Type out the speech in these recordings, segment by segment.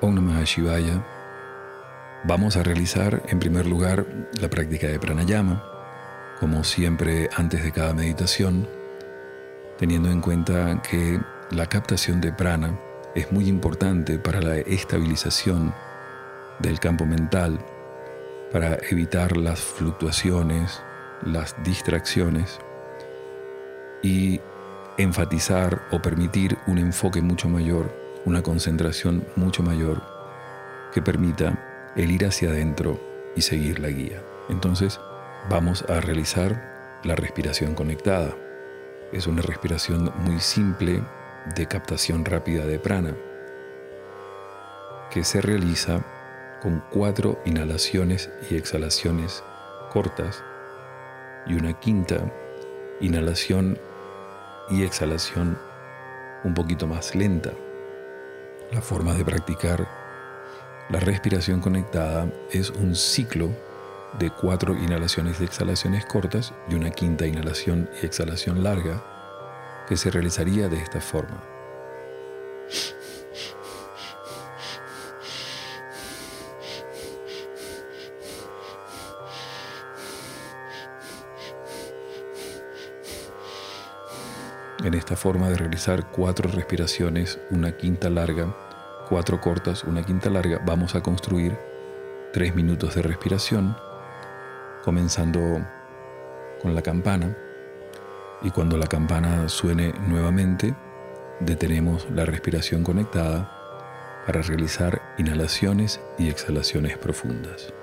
Om Namah. Vamos a realizar en primer lugar la práctica de pranayama, como siempre antes de cada meditación, teniendo en cuenta que la captación de prana es muy importante para la estabilización del campo mental, para evitar las fluctuaciones, las distracciones y enfatizar o permitir un enfoque mucho mayor, una concentración mucho mayor que permita el ir hacia adentro y seguir la guía. Entonces vamos a realizar la respiración conectada. Es una respiración muy simple de captación rápida de prana que se realiza con cuatro inhalaciones y exhalaciones cortas y una quinta inhalación y exhalación un poquito más lenta. La forma de practicar la respiración conectada es un ciclo de cuatro inhalaciones y exhalaciones cortas y una quinta inhalación y exhalación larga que se realizaría de esta forma. En esta forma de realizar cuatro respiraciones, una quinta larga, cuatro cortas, una quinta larga, vamos a construir tres minutos de respiración, comenzando con la campana. Y cuando la campana suene nuevamente, detenemos la respiración conectada para realizar inhalaciones y exhalaciones profundas.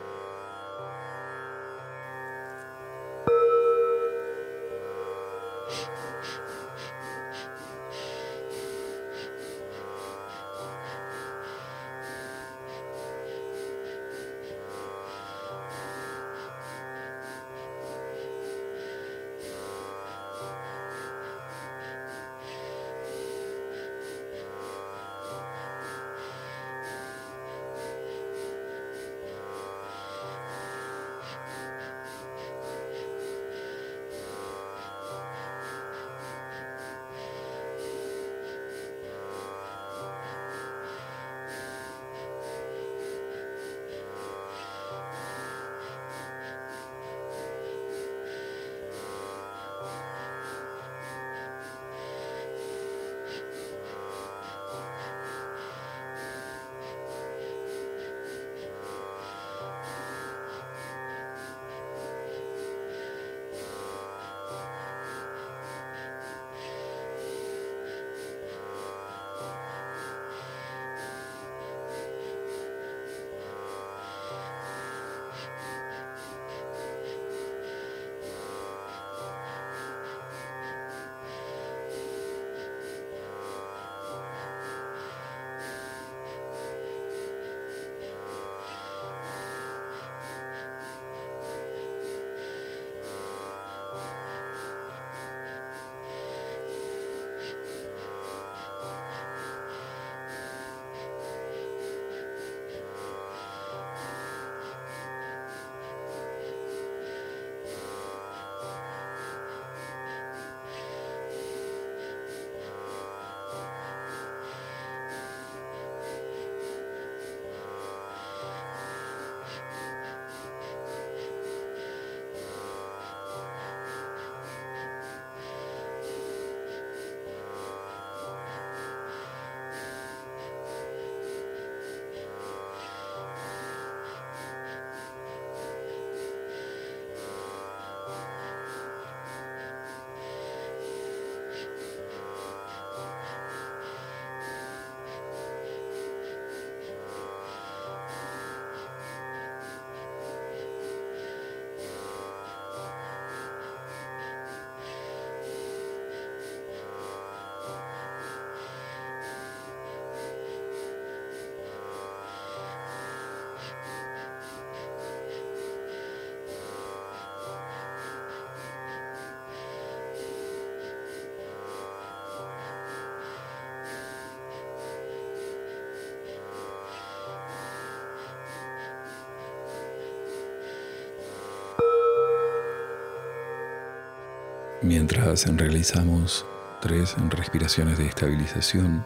Mientras realizamos tres respiraciones de estabilización,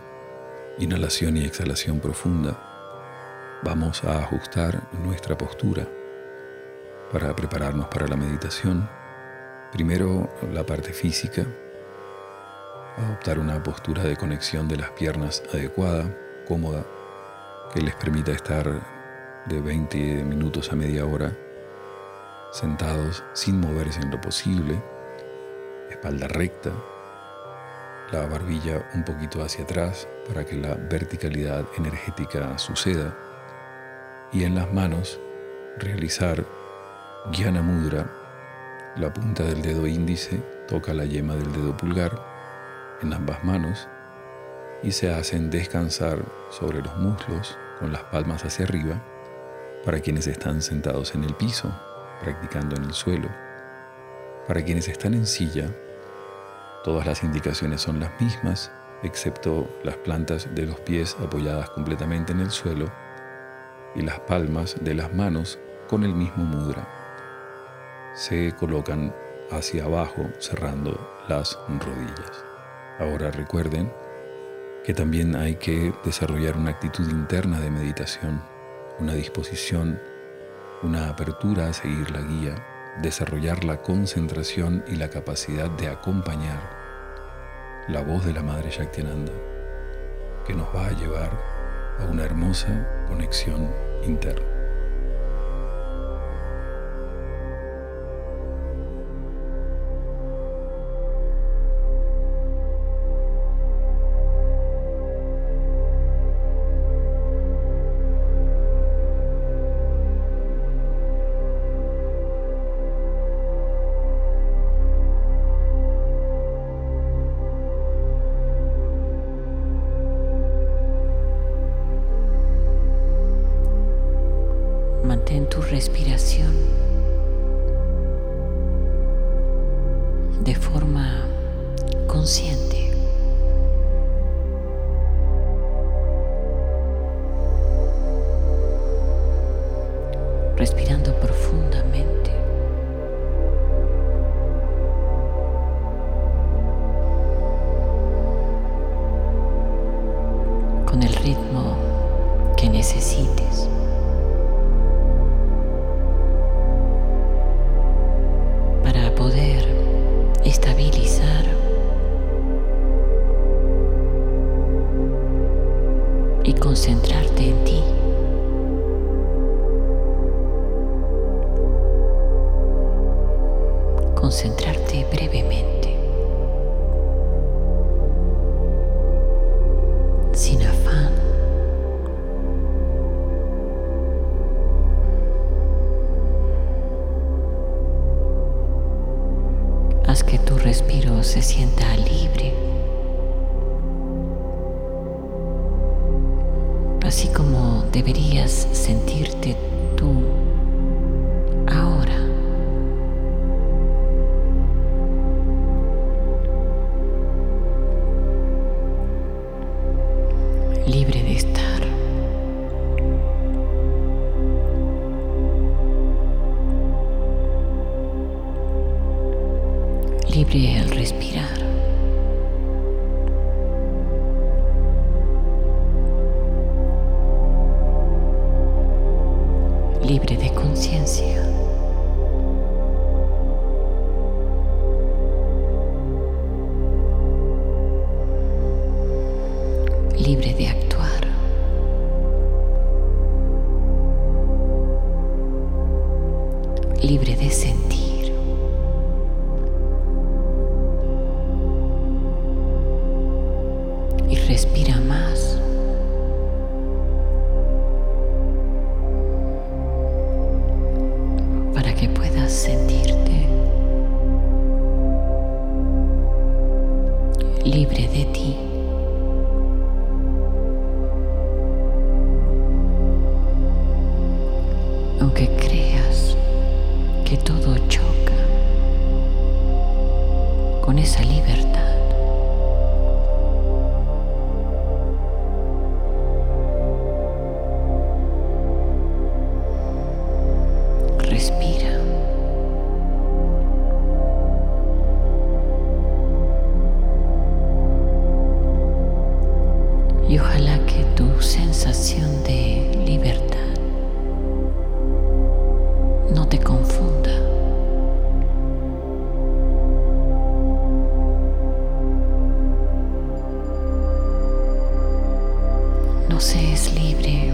inhalación y exhalación profunda, vamos a ajustar nuestra postura para prepararnos para la meditación. Primero la parte física, adoptar una postura de conexión de las piernas adecuada, cómoda, que les permita estar de 20 minutos a media hora sentados sin moverse en lo posible, espalda recta, la barbilla un poquito hacia atrás para que la verticalidad energética suceda y en las manos realizar Jnana Mudra. La punta del dedo índice toca la yema del dedo pulgar en ambas manos y se hacen descansar sobre los muslos con las palmas hacia arriba para quienes están sentados en el piso, practicando en el suelo. Para quienes están en silla, todas las indicaciones son las mismas, excepto las plantas de los pies apoyadas completamente en el suelo y las palmas de las manos con el mismo mudra. Se colocan hacia abajo cerrando las rodillas. Ahora recuerden que también hay que desarrollar una actitud interna de meditación, una disposición, una apertura a seguir la guía, desarrollar la concentración y la capacidad de acompañar la voz de la Madre Shaktiananda, que nos va a llevar a una hermosa conexión interna. Se es libre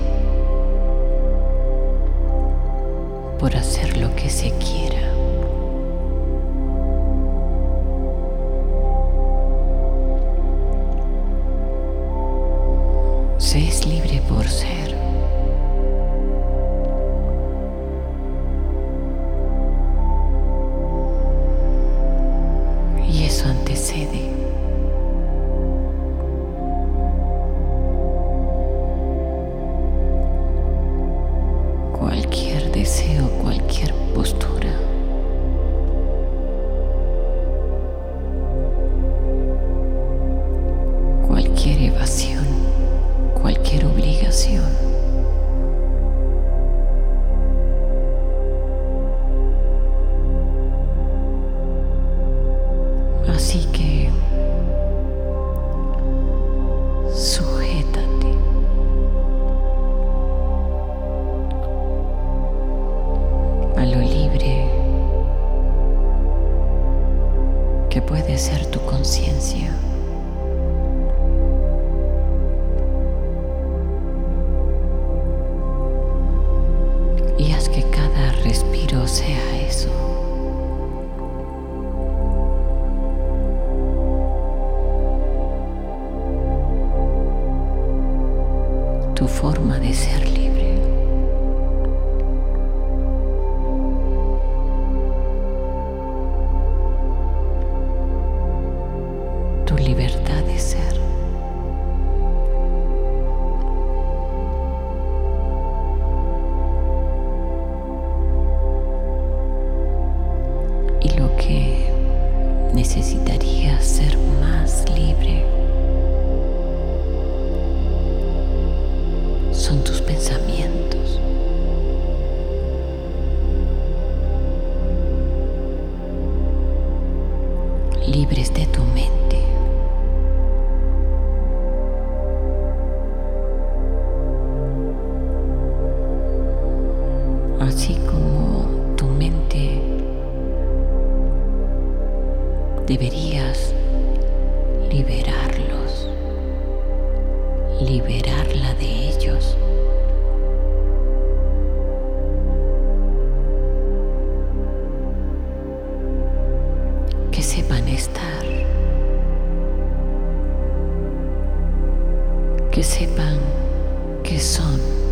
sepan que son.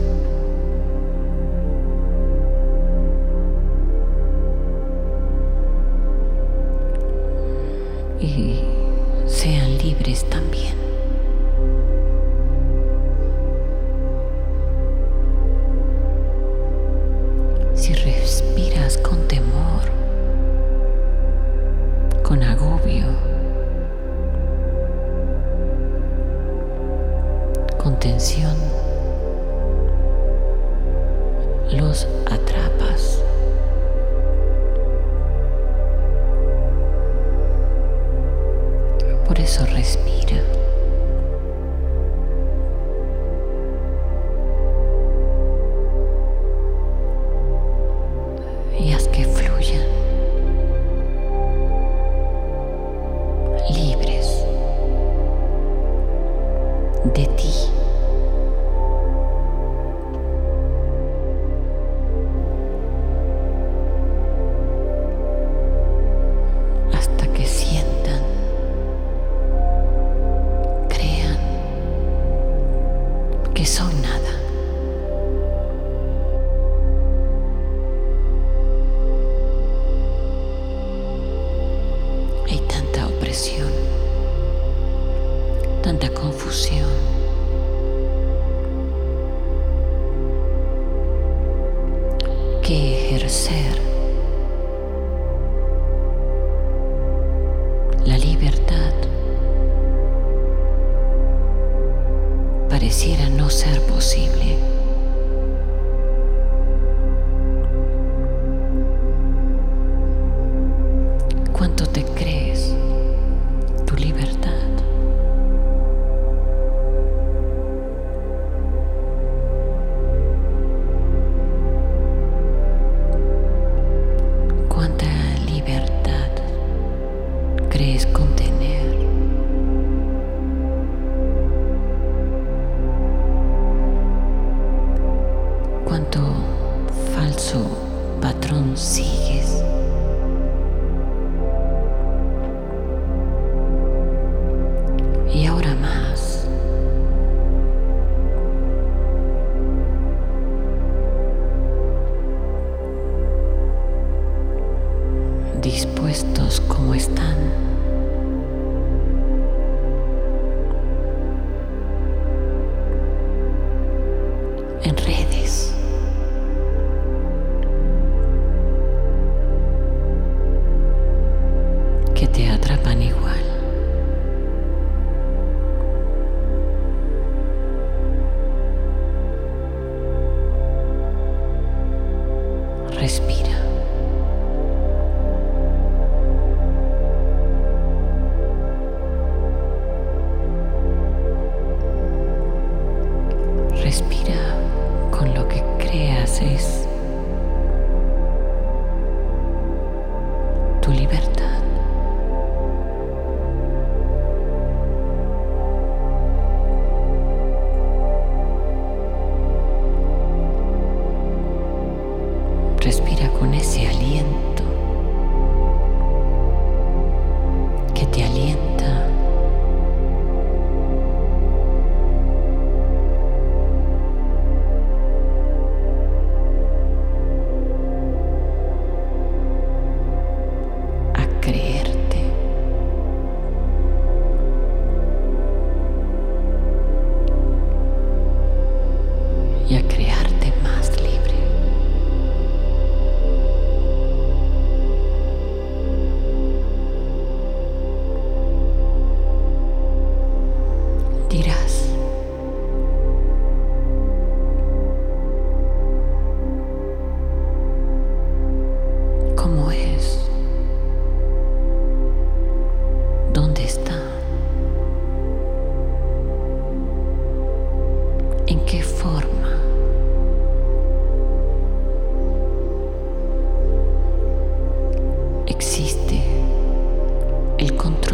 De lo que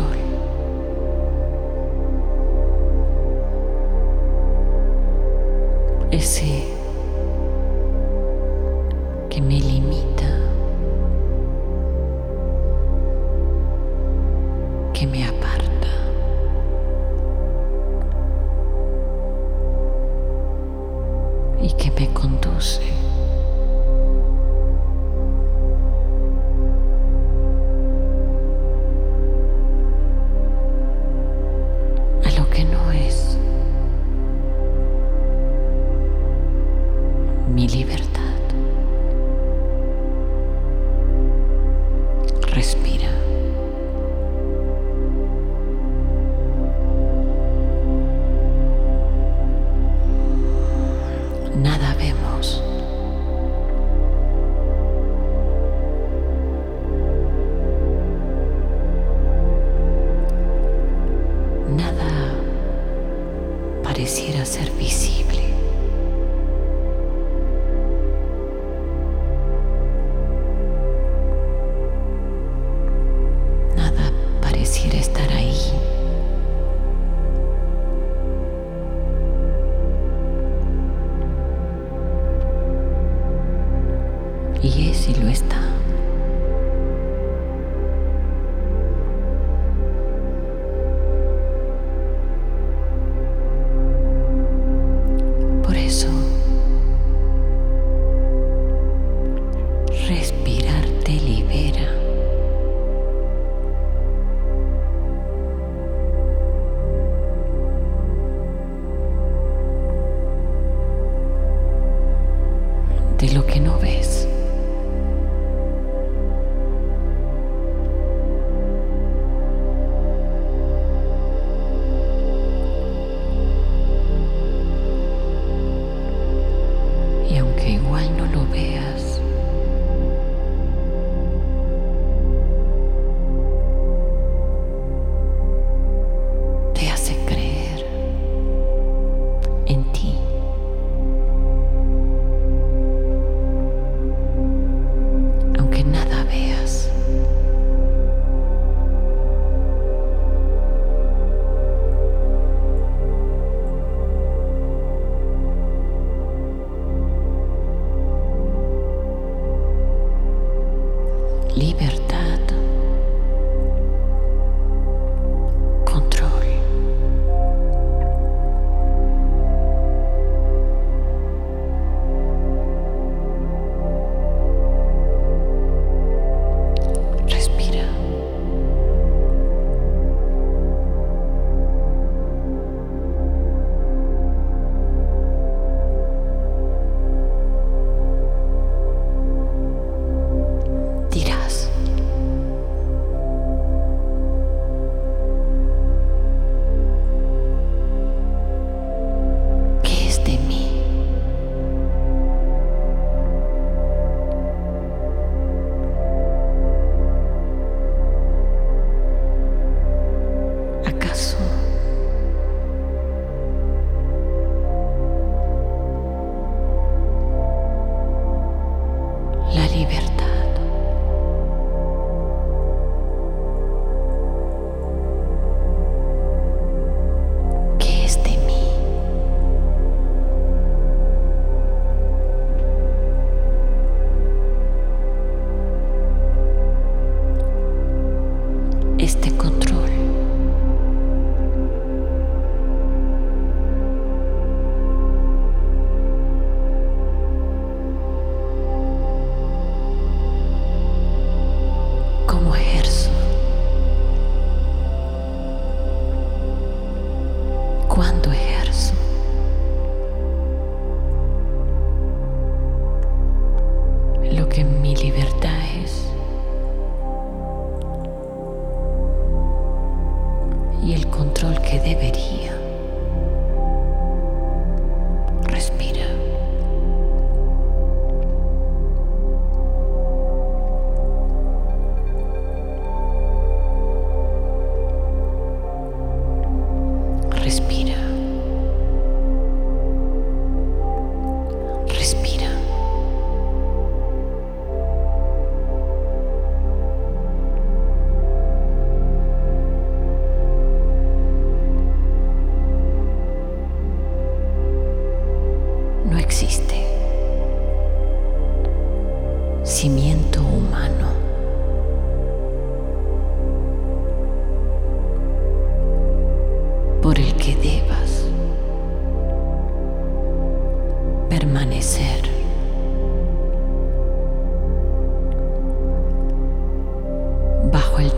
libertad.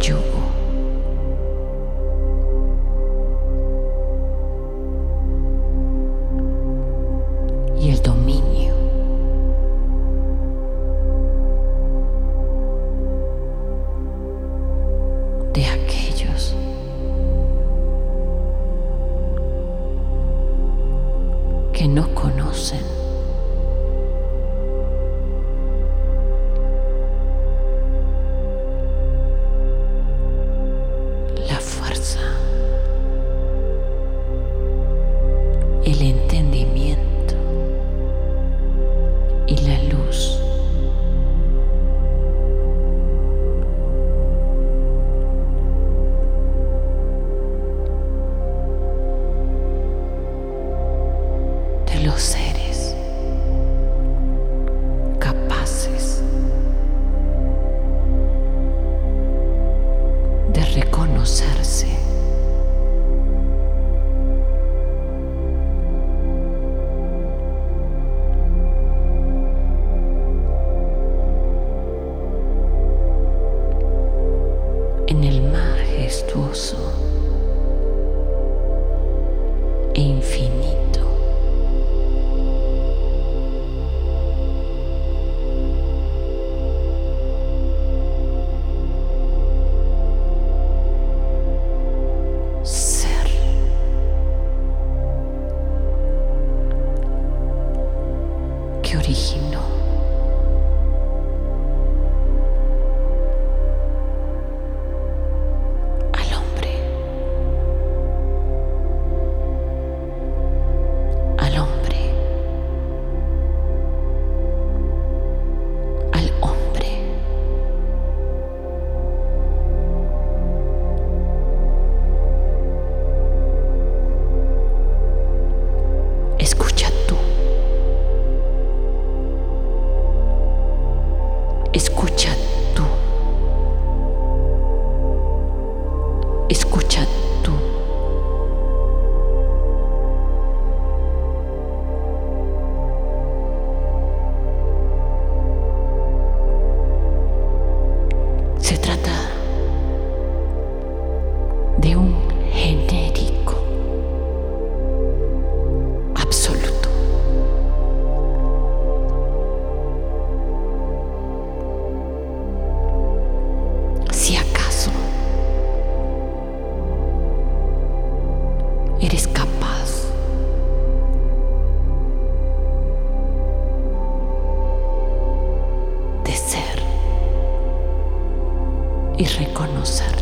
Yugo. Eres capaz de ser y reconocerte.